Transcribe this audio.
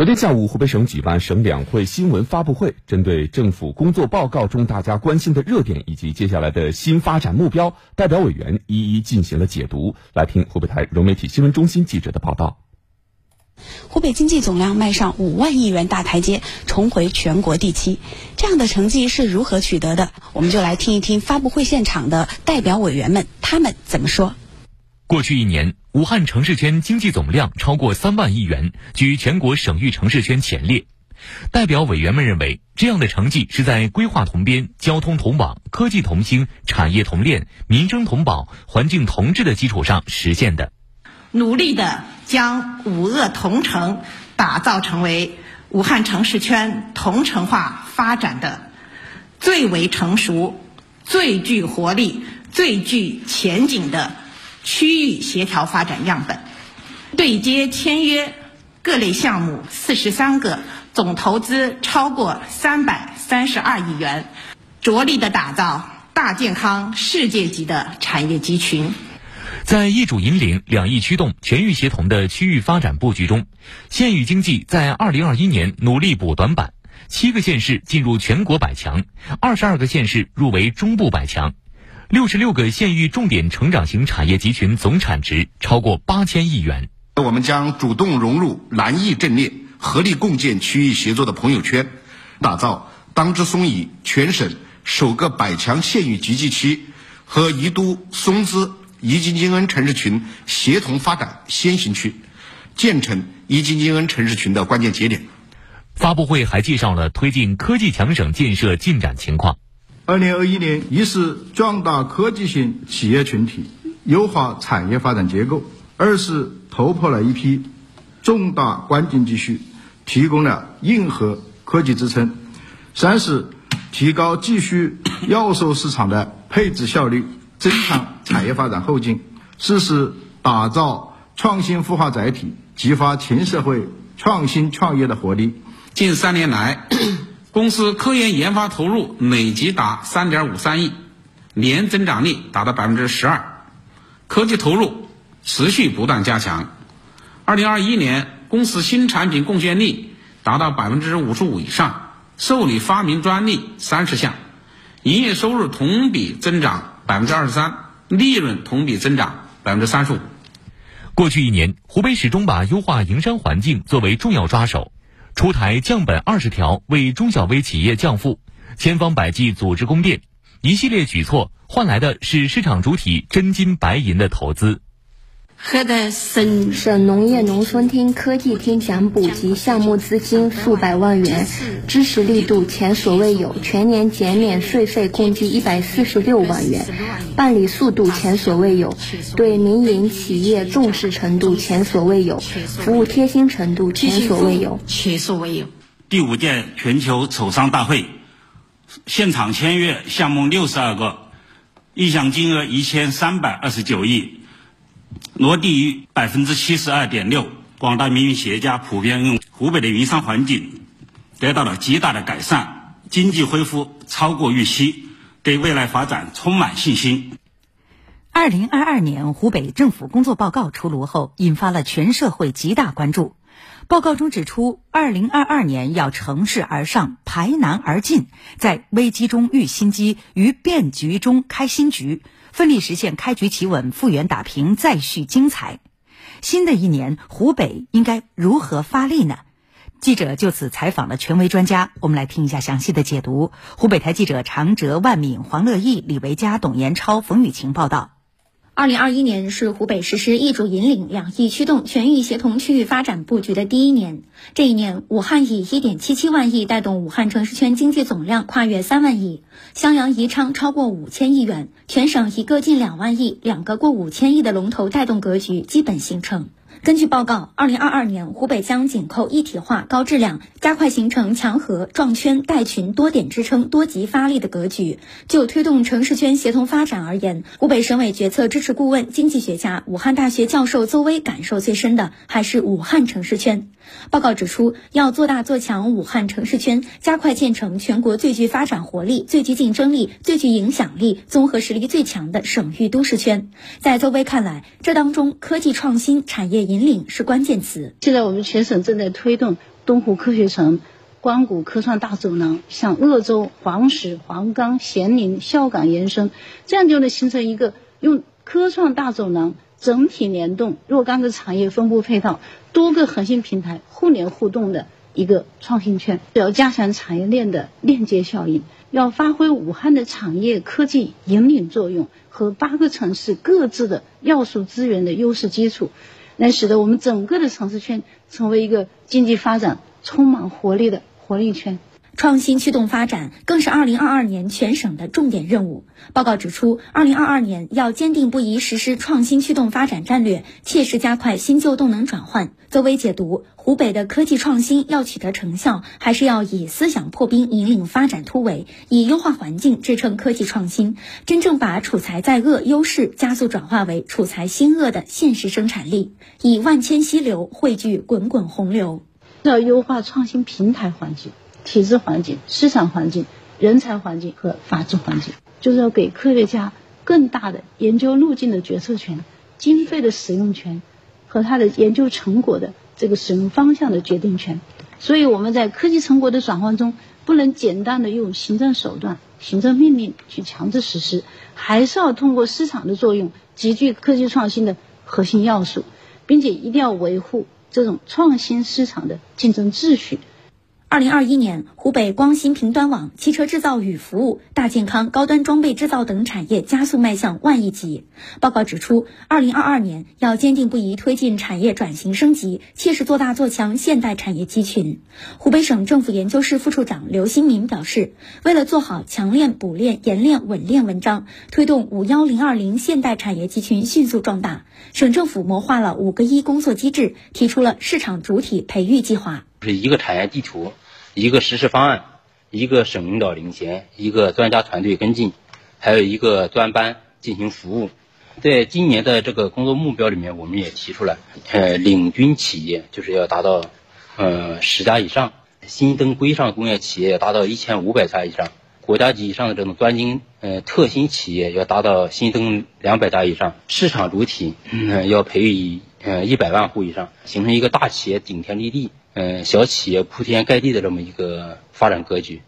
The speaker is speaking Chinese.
昨天下午，湖北省举办省两会新闻发布会，针对政府工作报告中大家关心的热点以及接下来的新发展目标，代表委员一一进行了解读。来听湖北台融媒体新闻中心记者的报道。湖北经济总量迈上五万亿元大台阶，重回全国第七，这样的成绩是如何取得的？我们就来听一听发布会现场的代表委员们他们怎么说。过去一年，武汉城市圈经济总量超过三万亿元，居全国省域城市圈前列。代表委员们认为，这样的成绩是在规划同编、交通同网、科技同兴、产业同链、民生同保、环境同治的基础上实现的。努力的将五鄂同城打造成为武汉城市圈同城化发展的最为成熟、最具活力、最具前景的。区域协调发展样本，对接签约各类项目四十三个，总投资超过三百三十二亿元，着力的打造大健康世界级的产业集群。在一主引领、两翼驱动、全域协同的区域发展布局中，县域经济在二零二一年努力补短板，七个县市进入全国百强，二十二个县市入围中部百强。六十六个县域重点成长型产业集群总产值超过八千亿元。我们将主动融入南弋阵列，合力共建区域协作的朋友圈，打造当之松宜全省首个百强县域集聚区和宜都松滋宜津金恩城市群协同发展先行区，建成宜津金恩城市群的关键节点。发布会还介绍了推进科技强省建设进展情况。二零二一年，一是壮大科技型企业群体，优化产业发展结构；二是突破了一批重大关键技术，提供了硬核科技支撑；三是提高技术要素市场的配置效率，增强产业发展后劲；四是打造创新孵化载体，激发全社会创新创业的活力。近三年来。公司科研研发投入累计达三点五三亿，年增长率达到百分之十二，科技投入持续不断加强。二零二一年，公司新产品贡献率达到百分之五十五以上，受理发明专利三十项，营业收入同比增长百分之二十三，利润同比增长百分之三十五。过去一年，湖北始终把优化营商环境作为重要抓手。出台降本二十条，为中小微企业降负，千方百计组织供电，一系列举措换来的是市场主体真金白银的投资。河的省省农业农村厅、科技厅奖补及项目资金数百万元，支持力度前所未有，全年减免税费共计一百四十六万元，办理速度前所未有，对民营企业重视程度前所未有，服务贴心程度前所未有，前所未有。第五届全球筹商大会，现场签约项目六十二个，意向金额一千三百二十九亿。落地于百分之七十二点六，广大民营企业家普遍认为，湖北的营商环境得到了极大的改善，经济恢复超过预期，对未来发展充满信心。二零二二年湖北政府工作报告出炉后，引发了全社会极大关注。报告中指出，二零二二年要乘势而上，排难而进，在危机中遇新机，于变局中开新局。奋力实现开局企稳、复原打平、再续精彩。新的一年，湖北应该如何发力呢？记者就此采访了权威专家，我们来听一下详细的解读。湖北台记者常哲、万敏、黄乐毅、李维佳、董延超、冯雨晴报道。二零二一年是湖北实施一主引领、两翼驱动、全域协同区域发展布局的第一年。这一年，武汉以一点七七万亿带动武汉城市圈经济总量跨越三万亿，襄阳、宜昌超过五千亿元，全省一个近两万亿、两个过五千亿的龙头带动格局基本形成。根据报告，二零二二年湖北将紧扣一体化、高质量，加快形成强核、壮圈、带群、多点支撑、多级发力的格局。就推动城市圈协同发展而言，湖北省委决策支持顾问、经济学家、武汉大学教授邹威感受最深的还是武汉城市圈。报告指出，要做大做强武汉城市圈，加快建成全国最具发展活力、最具竞争力、最具影响力、综合实力最强的省域都市圈。在周威看来，这当中科技创新、产业引领是关键词。现在我们全省正在推动东湖科学城、光谷科创大走廊向鄂州、黄石、黄冈、咸宁、孝感延伸，这样就能形成一个用科创大走廊整体联动若干个产业分布配套、多个核心平台互联互动的一个创新圈。要加强产业链的链接效应，要发挥武汉的产业科技引领作用和八个城市各自的要素资源的优势基础。来使得我们整个的城市圈成为一个经济发展充满活力的活力圈。创新驱动发展更是2022年全省的重点任务。报告指出，2022年要坚定不移实施创新驱动发展战略，切实加快新旧动能转换。作为解读，湖北的科技创新要取得成效，还是要以思想破冰引领发展突围，以优化环境支撑科技创新，真正把储材在鄂优势加速转化为储材兴鄂的现实生产力，以万千溪流汇聚滚滚洪流。要优化创新平台环境。体制环境、市场环境、人才环境和法治环境，就是要给科学家更大的研究路径的决策权、经费的使用权和他的研究成果的这个使用方向的决定权。所以我们在科技成果的转换中，不能简单的用行政手段、行政命令去强制实施，还是要通过市场的作用，集聚科技创新的核心要素，并且一定要维护这种创新市场的竞争秩序。二零二一年，湖北光芯平端网、汽车制造与服务、大健康、高端装备制造等产业加速迈向万亿级。报告指出，二零二二年要坚定不移推进产业转型升级，切实做大做强现代产业集群。湖北省政府研究室副处长刘新民表示，为了做好强链、补链、严链、稳链文章，推动“五幺零二零”现代产业集群迅速壮大，省政府谋划了五个一工作机制，提出了市场主体培育计划。是一个产业地图。一个实施方案，一个省领导领衔，一个专家团队跟进，还有一个专班进行服务。在今年的这个工作目标里面，我们也提出了，呃，领军企业就是要达到，呃，十家以上；新增规上工业企业达到一千五百家以上；国家级以上的这种专精，呃，特新企业要达到新增两百家以上；市场主体，嗯，要培育呃一百万户以上，形成一个大企业顶天立地。嗯，小企业铺天盖地的这么一个发展格局。